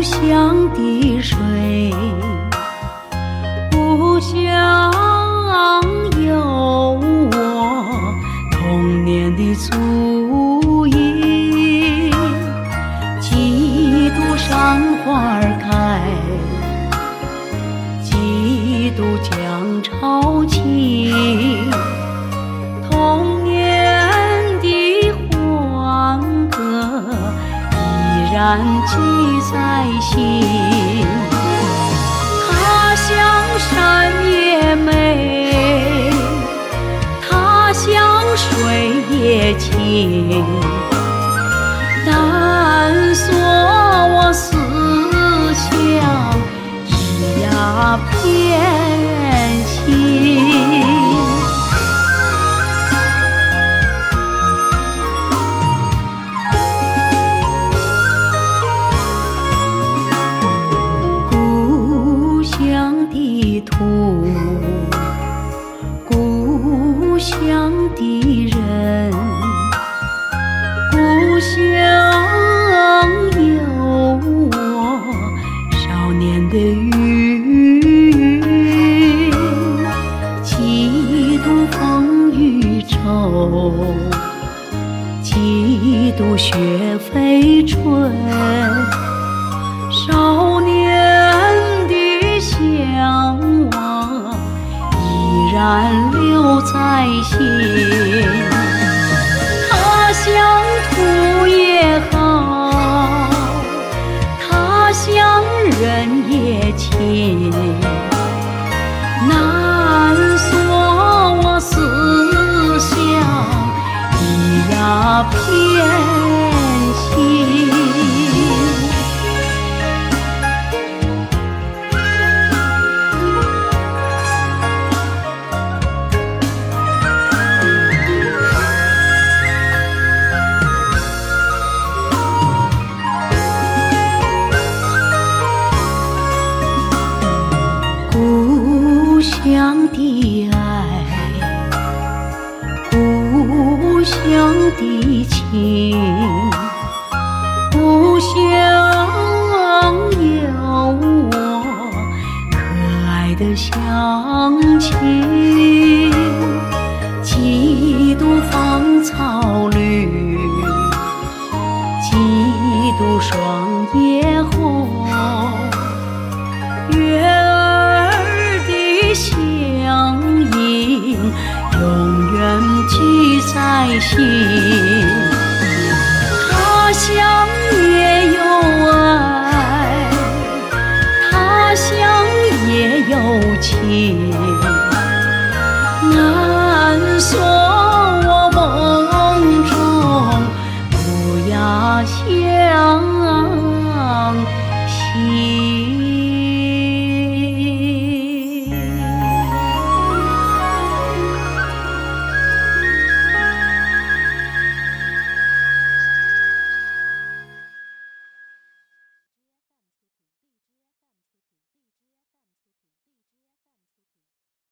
故乡的水故乡难记在心。他乡山也美，他乡水也清，但锁我思乡一呀偏的土，故乡的人，故乡有我少年的云，几度风雨骤，几度雪飞春。少向往依然留在心，他乡土也好，乡的情，故乡有我可爱的乡亲。几度芳草绿，几度霜叶红，月。在心。